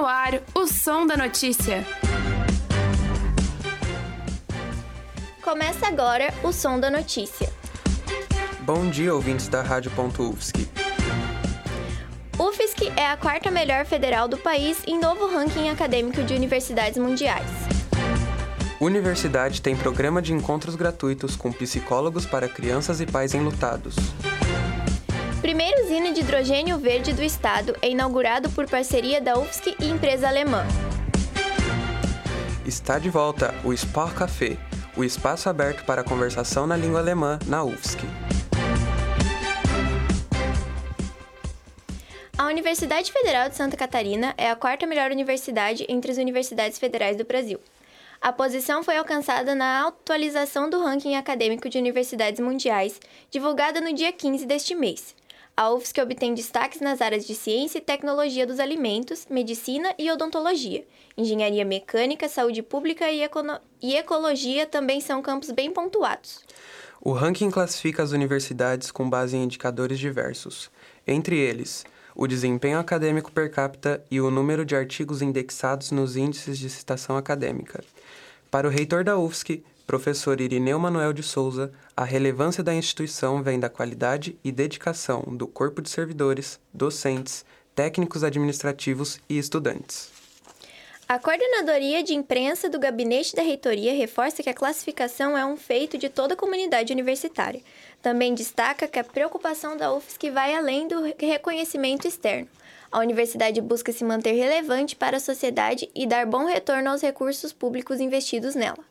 no ar o som da notícia. Começa agora o som da notícia. Bom dia, ouvintes da Rádio.UFSC. UFSC é a quarta melhor federal do país em novo ranking acadêmico de universidades mundiais. Universidade tem programa de encontros gratuitos com psicólogos para crianças e pais enlutados. Primeiro usina de hidrogênio verde do estado é inaugurado por parceria da UFSC e empresa alemã. Está de volta o Sport Café, o espaço aberto para conversação na língua alemã na UFSC. A Universidade Federal de Santa Catarina é a quarta melhor universidade entre as universidades federais do Brasil. A posição foi alcançada na atualização do ranking acadêmico de universidades mundiais, divulgada no dia 15 deste mês. A UFSC obtém destaques nas áreas de ciência e tecnologia dos alimentos, medicina e odontologia. Engenharia mecânica, saúde pública e, e ecologia também são campos bem pontuados. O ranking classifica as universidades com base em indicadores diversos, entre eles o desempenho acadêmico per capita e o número de artigos indexados nos índices de citação acadêmica. Para o reitor da UFSC, professor Irineu Manuel de Souza, a relevância da instituição vem da qualidade e dedicação do corpo de servidores, docentes, técnicos administrativos e estudantes. A coordenadoria de imprensa do gabinete da reitoria reforça que a classificação é um feito de toda a comunidade universitária. Também destaca que a preocupação da UFSC vai além do reconhecimento externo. A universidade busca se manter relevante para a sociedade e dar bom retorno aos recursos públicos investidos nela.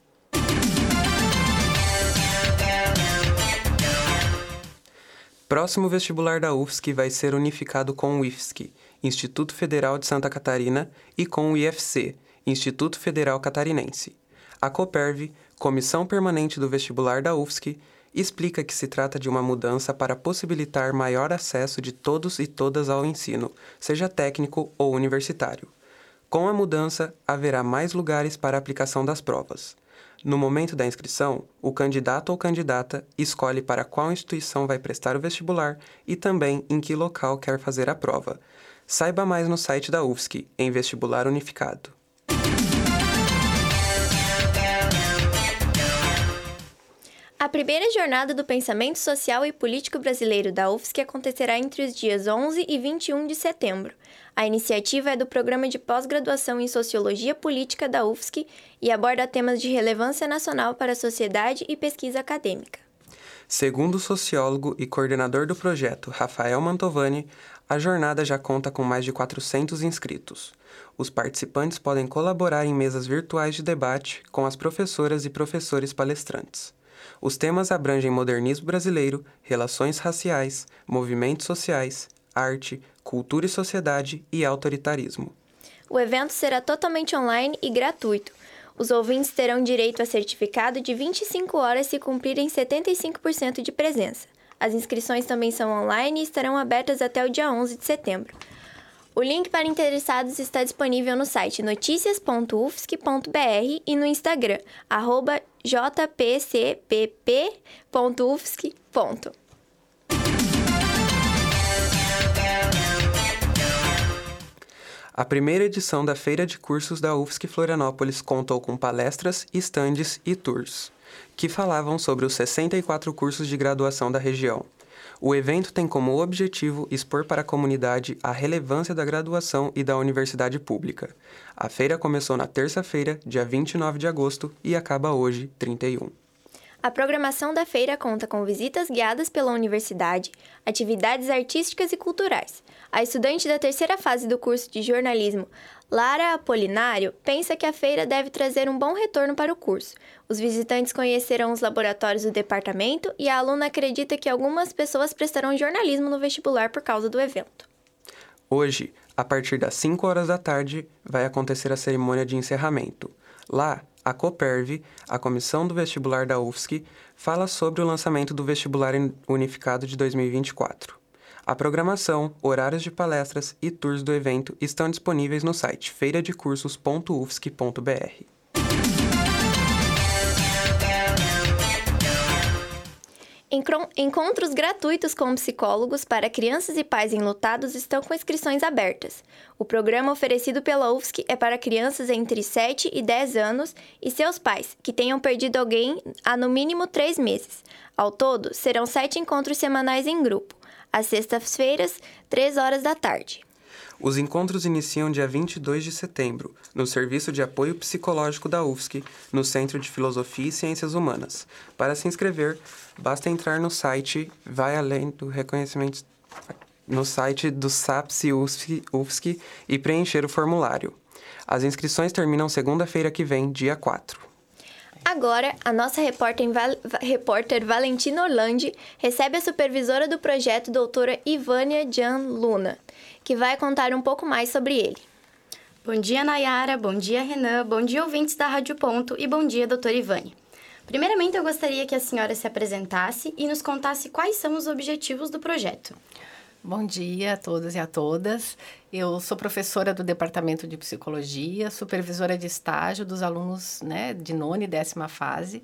Próximo vestibular da UFSC vai ser unificado com o IFSC, Instituto Federal de Santa Catarina, e com o IFC, Instituto Federal Catarinense. A COPERV, Comissão Permanente do Vestibular da UFSC, explica que se trata de uma mudança para possibilitar maior acesso de todos e todas ao ensino, seja técnico ou universitário. Com a mudança, haverá mais lugares para a aplicação das provas. No momento da inscrição, o candidato ou candidata escolhe para qual instituição vai prestar o vestibular e também em que local quer fazer a prova. Saiba mais no site da UFSC, em Vestibular Unificado. A primeira jornada do pensamento social e político brasileiro da UFSC acontecerá entre os dias 11 e 21 de setembro. A iniciativa é do Programa de Pós-Graduação em Sociologia Política da UFSC e aborda temas de relevância nacional para a sociedade e pesquisa acadêmica. Segundo o sociólogo e coordenador do projeto, Rafael Mantovani, a jornada já conta com mais de 400 inscritos. Os participantes podem colaborar em mesas virtuais de debate com as professoras e professores palestrantes. Os temas abrangem modernismo brasileiro, relações raciais, movimentos sociais, arte, cultura e sociedade e autoritarismo. O evento será totalmente online e gratuito. Os ouvintes terão direito a certificado de 25 horas se cumprirem 75% de presença. As inscrições também são online e estarão abertas até o dia 11 de setembro. O link para interessados está disponível no site noticias.ufsc.br e no Instagram, jpcpp.ufsc. A primeira edição da Feira de Cursos da UFSC Florianópolis contou com palestras, estandes e tours, que falavam sobre os 64 cursos de graduação da região. O evento tem como objetivo expor para a comunidade a relevância da graduação e da universidade pública. A feira começou na terça-feira, dia 29 de agosto, e acaba hoje, 31. A programação da feira conta com visitas guiadas pela universidade, atividades artísticas e culturais. A estudante da terceira fase do curso de jornalismo, Lara Apolinário, pensa que a feira deve trazer um bom retorno para o curso. Os visitantes conhecerão os laboratórios do departamento e a aluna acredita que algumas pessoas prestarão jornalismo no vestibular por causa do evento. Hoje, a partir das 5 horas da tarde, vai acontecer a cerimônia de encerramento. Lá, a COPERV, a Comissão do Vestibular da UFSC, fala sobre o lançamento do Vestibular Unificado de 2024. A programação, horários de palestras e tours do evento estão disponíveis no site feiradecursos.ufsc.br. Encontros gratuitos com psicólogos para crianças e pais enlutados estão com inscrições abertas. O programa oferecido pela UFSC é para crianças entre 7 e 10 anos e seus pais, que tenham perdido alguém há no mínimo três meses. Ao todo, serão sete encontros semanais em grupo, às sextas-feiras, 3 horas da tarde. Os encontros iniciam dia 22 de setembro, no Serviço de Apoio Psicológico da UFSC, no Centro de Filosofia e Ciências Humanas. Para se inscrever, basta entrar no site Vai Além do Reconhecimento no site do SAPSI UFSC, UFSC e preencher o formulário. As inscrições terminam segunda-feira que vem, dia 4. Agora, a nossa repórter, Val repórter Valentina Orlandi recebe a supervisora do projeto, doutora Ivânia Jan Luna, que vai contar um pouco mais sobre ele. Bom dia, Nayara. Bom dia, Renan. Bom dia, ouvintes da Rádio Ponto. E bom dia, doutora Ivânia. Primeiramente, eu gostaria que a senhora se apresentasse e nos contasse quais são os objetivos do projeto. Bom dia a todos e a todas. Eu sou professora do Departamento de Psicologia, supervisora de estágio dos alunos né, de nona e décima fase.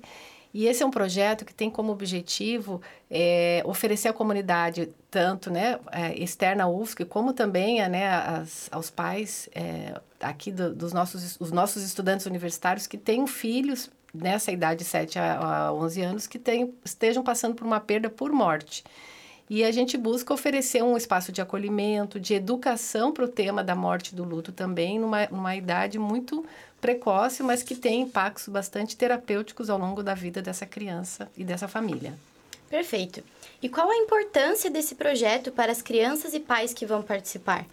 E esse é um projeto que tem como objetivo é, oferecer à comunidade, tanto né, é, externa à UFSC, como também a, né, as, aos pais é, aqui do, dos nossos, os nossos estudantes universitários que tenham filhos nessa idade de 7 a, a 11 anos que tenham, estejam passando por uma perda por morte. E a gente busca oferecer um espaço de acolhimento, de educação para o tema da morte do luto também, numa, numa idade muito precoce, mas que tem impactos bastante terapêuticos ao longo da vida dessa criança e dessa família. Perfeito. E qual a importância desse projeto para as crianças e pais que vão participar?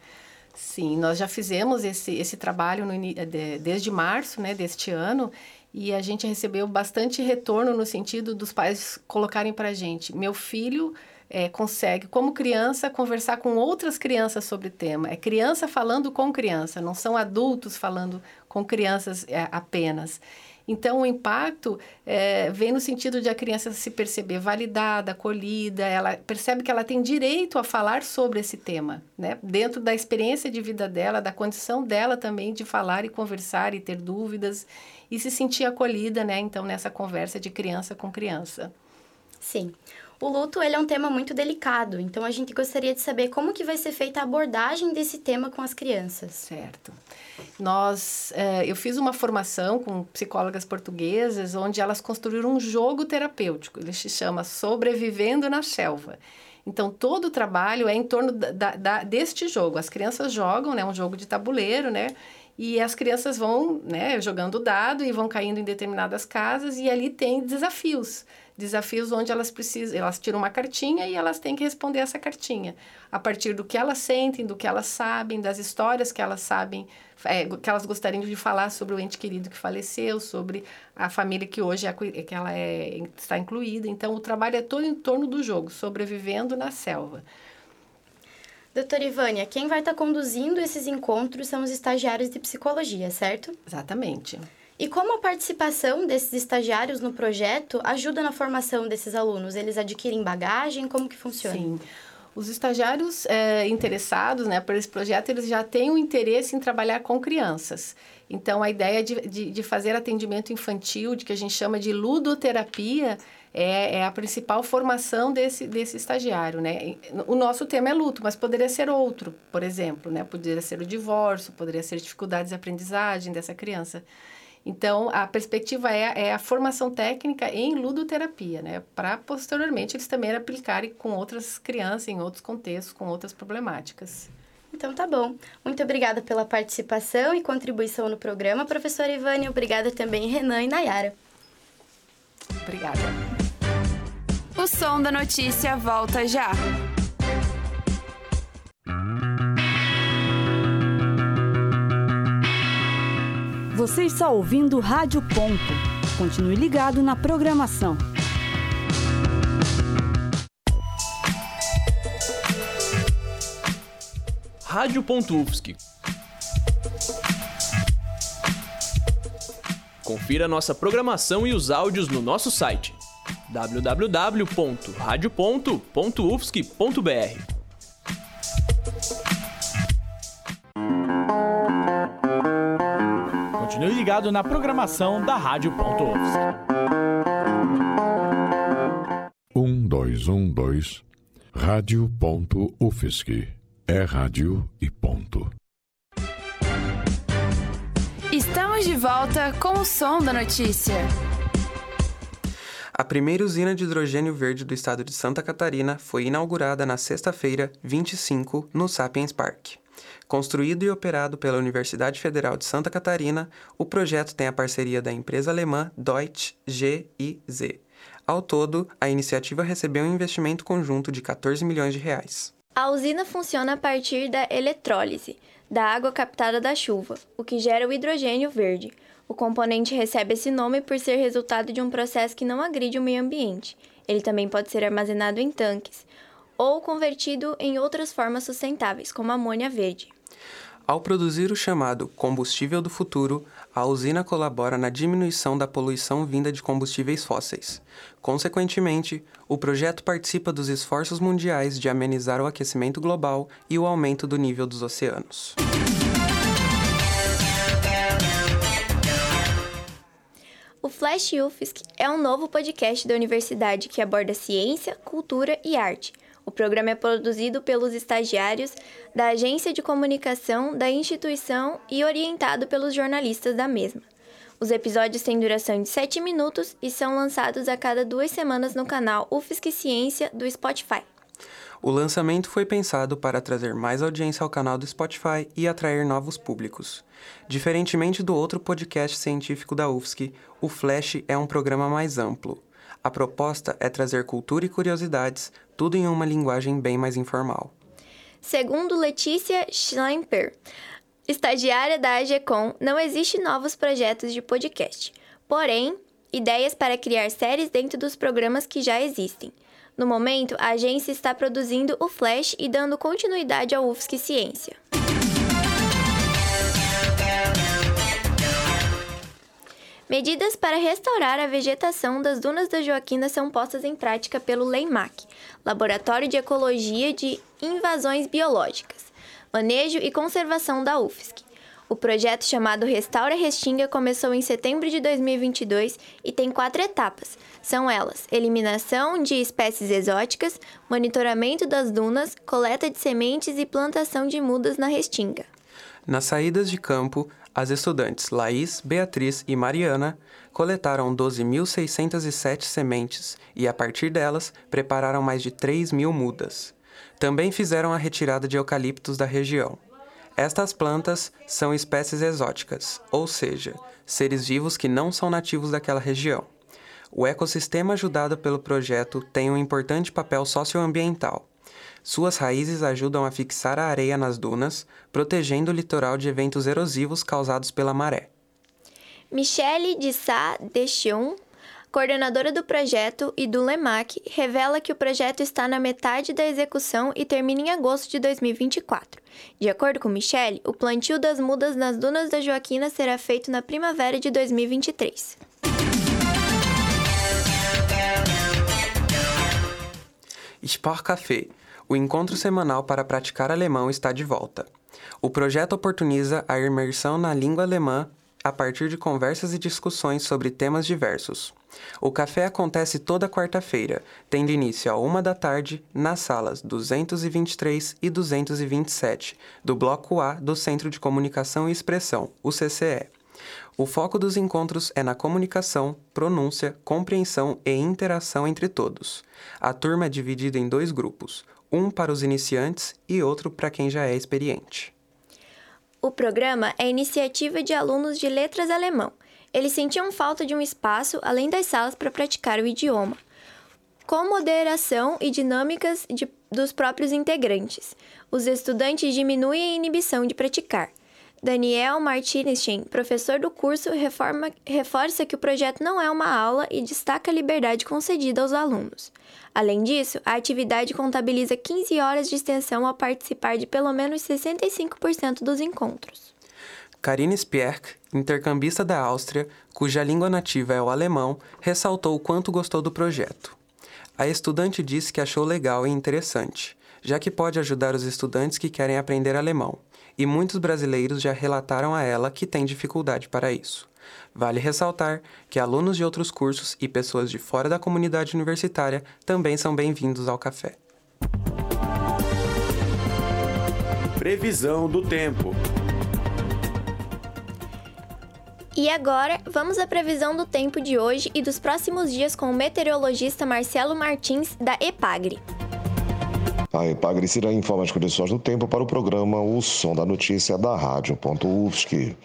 Sim, nós já fizemos esse, esse trabalho no, de, desde março né, deste ano e a gente recebeu bastante retorno no sentido dos pais colocarem para a gente: meu filho é, consegue, como criança, conversar com outras crianças sobre o tema. É criança falando com criança, não são adultos falando com crianças é, apenas. Então, o impacto é, vem no sentido de a criança se perceber validada, acolhida, ela percebe que ela tem direito a falar sobre esse tema, né? dentro da experiência de vida dela, da condição dela também de falar e conversar e ter dúvidas e se sentir acolhida, né? então, nessa conversa de criança com criança. Sim. O luto ele é um tema muito delicado, então a gente gostaria de saber como que vai ser feita a abordagem desse tema com as crianças. Certo. Nós, é, eu fiz uma formação com psicólogas portuguesas, onde elas construíram um jogo terapêutico. Ele se chama Sobrevivendo na Selva. Então, todo o trabalho é em torno da, da, deste jogo. As crianças jogam, né? Um jogo de tabuleiro, né? E as crianças vão, né, jogando dado e vão caindo em determinadas casas e ali tem desafios desafios onde elas precisam, elas tiram uma cartinha e elas têm que responder essa cartinha a partir do que elas sentem, do que elas sabem, das histórias que elas sabem, é, que elas gostariam de falar sobre o ente querido que faleceu, sobre a família que hoje é, que ela é, está incluída. Então, o trabalho é todo em torno do jogo, sobrevivendo na selva. Doutora Ivânia, quem vai estar conduzindo esses encontros são os estagiários de psicologia, certo? Exatamente. E como a participação desses estagiários no projeto ajuda na formação desses alunos? Eles adquirem bagagem? Como que funciona? Sim. Os estagiários é, interessados né, por esse projeto, eles já têm o um interesse em trabalhar com crianças. Então, a ideia de, de, de, fazer atendimento infantil, de que a gente chama de ludoterapia, é, é, a principal formação desse, desse estagiário, né? O nosso tema é luto, mas poderia ser outro, por exemplo, né? Poderia ser o divórcio, poderia ser dificuldades de aprendizagem dessa criança. Então, a perspectiva é, é a formação técnica em ludoterapia, né? Para posteriormente eles também aplicarem com outras crianças, em outros contextos, com outras problemáticas. Então tá bom. Muito obrigada pela participação e contribuição no programa, professora Ivane. Obrigada também, Renan e Nayara. Obrigada. O som da notícia volta já. Você está ouvindo Rádio Ponto. Continue ligado na programação. Rádio Ufsc. Confira nossa programação e os áudios no nosso site www.radio.ufsc.br. Continue ligado na programação da Rádio Ponto 1212 rádio.ufsc. É rádio e ponto. Estamos de volta com o som da notícia. A primeira usina de hidrogênio verde do estado de Santa Catarina foi inaugurada na sexta-feira, 25, no Sapiens Park. Construído e operado pela Universidade Federal de Santa Catarina, o projeto tem a parceria da empresa alemã Deutsche GIZ. Ao todo, a iniciativa recebeu um investimento conjunto de 14 milhões de reais. A usina funciona a partir da eletrólise, da água captada da chuva, o que gera o hidrogênio verde. O componente recebe esse nome por ser resultado de um processo que não agride o meio ambiente. Ele também pode ser armazenado em tanques ou convertido em outras formas sustentáveis, como amônia verde. Ao produzir o chamado combustível do futuro, a usina colabora na diminuição da poluição vinda de combustíveis fósseis. Consequentemente, o projeto participa dos esforços mundiais de amenizar o aquecimento global e o aumento do nível dos oceanos. O Flash UFSC é um novo podcast da universidade que aborda ciência, cultura e arte. O programa é produzido pelos estagiários da agência de comunicação da instituição e orientado pelos jornalistas da mesma. Os episódios têm duração de 7 minutos e são lançados a cada duas semanas no canal UFSC Ciência do Spotify. O lançamento foi pensado para trazer mais audiência ao canal do Spotify e atrair novos públicos. Diferentemente do outro podcast científico da UFSC, o Flash é um programa mais amplo. A proposta é trazer cultura e curiosidades, tudo em uma linguagem bem mais informal. Segundo Letícia Schlemper, estagiária da AGECOM, não existe novos projetos de podcast. Porém, ideias para criar séries dentro dos programas que já existem. No momento, a agência está produzindo o Flash e dando continuidade ao UFSC Ciência. Medidas para restaurar a vegetação das dunas da Joaquina são postas em prática pelo LEIMAC, Laboratório de Ecologia de Invasões Biológicas, Manejo e Conservação da UFSC. O projeto chamado Restaura Restinga começou em setembro de 2022 e tem quatro etapas. São elas: eliminação de espécies exóticas, monitoramento das dunas, coleta de sementes e plantação de mudas na restinga. Nas saídas de campo, as estudantes Laís, Beatriz e Mariana coletaram 12.607 sementes e, a partir delas, prepararam mais de 3 mil mudas. Também fizeram a retirada de eucaliptos da região. Estas plantas são espécies exóticas, ou seja, seres vivos que não são nativos daquela região. O ecossistema ajudado pelo projeto tem um importante papel socioambiental. Suas raízes ajudam a fixar a areia nas dunas, protegendo o litoral de eventos erosivos causados pela maré. Michele de Sá Dechion, coordenadora do projeto e do LEMAC, revela que o projeto está na metade da execução e termina em agosto de 2024. De acordo com Michele, o plantio das mudas nas dunas da Joaquina será feito na primavera de 2023. Sport Café, o encontro semanal para praticar alemão está de volta. O projeto oportuniza a imersão na língua alemã a partir de conversas e discussões sobre temas diversos. O café acontece toda quarta-feira, tendo início a uma da tarde nas salas 223 e 227 do Bloco A do Centro de Comunicação e Expressão, o CCE. O foco dos encontros é na comunicação, pronúncia, compreensão e interação entre todos. A turma é dividida em dois grupos, um para os iniciantes e outro para quem já é experiente. O programa é iniciativa de alunos de letras alemão. Eles sentiam falta de um espaço além das salas para praticar o idioma, com moderação e dinâmicas de, dos próprios integrantes. Os estudantes diminuem a inibição de praticar. Daniel Martinestein, professor do curso, reforma, reforça que o projeto não é uma aula e destaca a liberdade concedida aos alunos. Além disso, a atividade contabiliza 15 horas de extensão ao participar de pelo menos 65% dos encontros. Karine Spierk, intercambista da Áustria, cuja língua nativa é o alemão, ressaltou o quanto gostou do projeto. A estudante disse que achou legal e interessante, já que pode ajudar os estudantes que querem aprender alemão, e muitos brasileiros já relataram a ela que têm dificuldade para isso. Vale ressaltar que alunos de outros cursos e pessoas de fora da comunidade universitária também são bem-vindos ao café. Previsão do tempo. E agora, vamos à previsão do tempo de hoje e dos próximos dias com o meteorologista Marcelo Martins, da EPAGRE. A EPAGRE será informa as condições do tempo para o programa O Som da Notícia da Rádio.UFSC.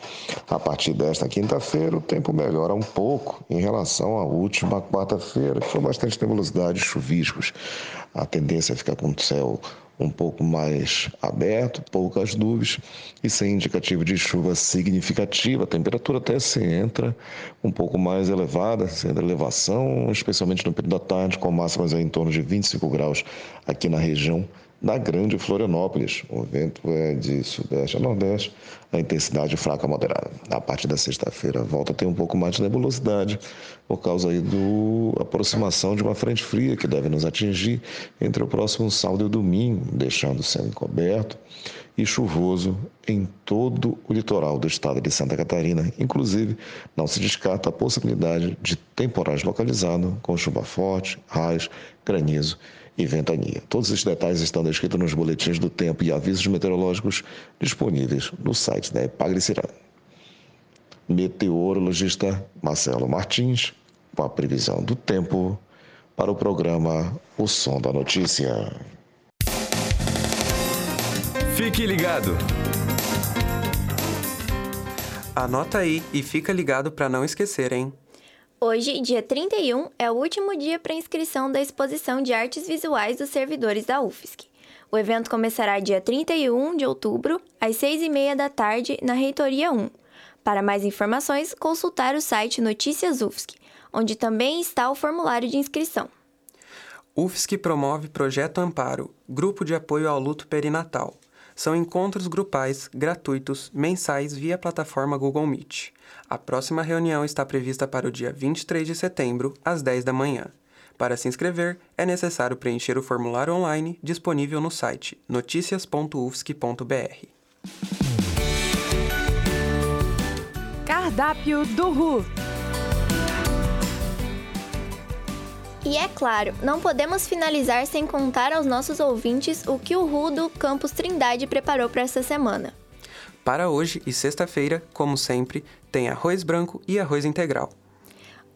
A partir desta quinta-feira, o tempo melhora um pouco em relação à última quarta-feira, que foi bastante nebulosidade e chuviscos. A tendência é ficar com o céu um pouco mais aberto, poucas nuvens e sem indicativo de chuva significativa. A temperatura até se entra um pouco mais elevada, sendo elevação, especialmente no período da tarde, com máximas em torno de 25 graus aqui na região da Grande Florianópolis. O vento é de sudeste a nordeste, a intensidade fraca a moderada. A partir da sexta-feira volta a ter um pouco mais de nebulosidade por causa aí da aproximação de uma frente fria que deve nos atingir entre o próximo sábado e domingo, deixando o céu encoberto e chuvoso em todo o litoral do estado de Santa Catarina. Inclusive, não se descarta a possibilidade de temporais localizados com chuva forte, raios, granizo e ventania. Todos esses detalhes estão descritos nos boletins do tempo e avisos meteorológicos disponíveis no site da Epagrecirã. Meteorologista Marcelo Martins, com a previsão do tempo para o programa O Som da Notícia. Fique ligado. Anota aí e fica ligado para não esquecer, hein? Hoje, dia 31, é o último dia para inscrição da exposição de artes visuais dos servidores da UFSC. O evento começará dia 31 de outubro, às 6h30 da tarde, na Reitoria 1. Para mais informações, consultar o site Notícias UFSC, onde também está o formulário de inscrição. UFSC promove Projeto Amparo, Grupo de Apoio ao Luto Perinatal. São encontros grupais, gratuitos, mensais via plataforma Google Meet. A próxima reunião está prevista para o dia 23 de setembro, às 10 da manhã. Para se inscrever, é necessário preencher o formulário online disponível no site noticias.ufsc.br. Cardápio do RU. E é claro, não podemos finalizar sem contar aos nossos ouvintes o que o RU do Campus Trindade preparou para essa semana. Para hoje e sexta-feira, como sempre, tem arroz branco e arroz integral.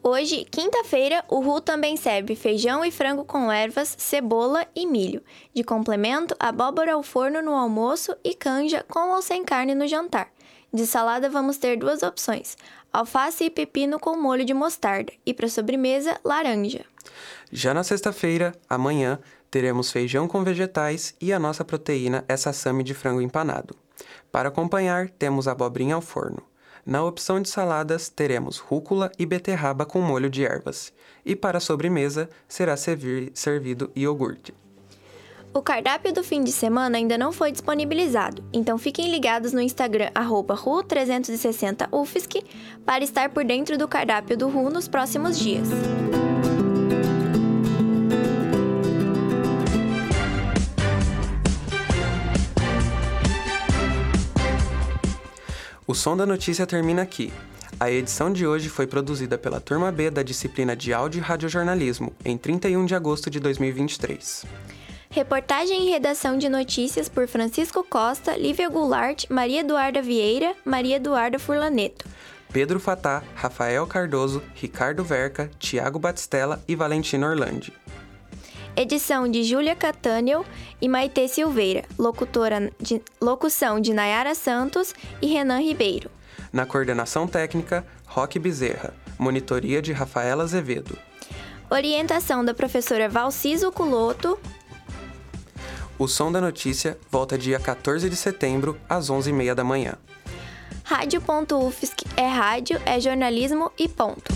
Hoje, quinta-feira, o RU também serve feijão e frango com ervas, cebola e milho. De complemento, abóbora ao forno no almoço e canja com ou sem carne no jantar. De salada vamos ter duas opções: alface e pepino com molho de mostarda e para sobremesa, laranja. Já na sexta-feira, amanhã, teremos feijão com vegetais e a nossa proteína é sassami de frango empanado. Para acompanhar, temos abobrinha ao forno. Na opção de saladas, teremos rúcula e beterraba com molho de ervas. E para sobremesa, será servir, servido iogurte. O cardápio do fim de semana ainda não foi disponibilizado, então fiquem ligados no Instagram RU360UFSC para estar por dentro do cardápio do RU nos próximos dias. O Som da Notícia termina aqui. A edição de hoje foi produzida pela Turma B da disciplina de Áudio e Radiojornalismo, em 31 de agosto de 2023. Reportagem e redação de notícias por Francisco Costa, Lívia Goulart, Maria Eduarda Vieira, Maria Eduarda Furlaneto. Pedro Fatá, Rafael Cardoso, Ricardo Verca, Tiago Batistella e Valentino Orlandi. Edição de Júlia Catânio e Maitê Silveira. Locutora de, locução de Nayara Santos e Renan Ribeiro. Na coordenação técnica, Roque Bezerra. Monitoria de Rafaela Azevedo. Orientação da professora Valciso Culoto. O Som da Notícia volta dia 14 de setembro, às 11h30 da manhã. Rádio.UFSC é rádio, é jornalismo e ponto.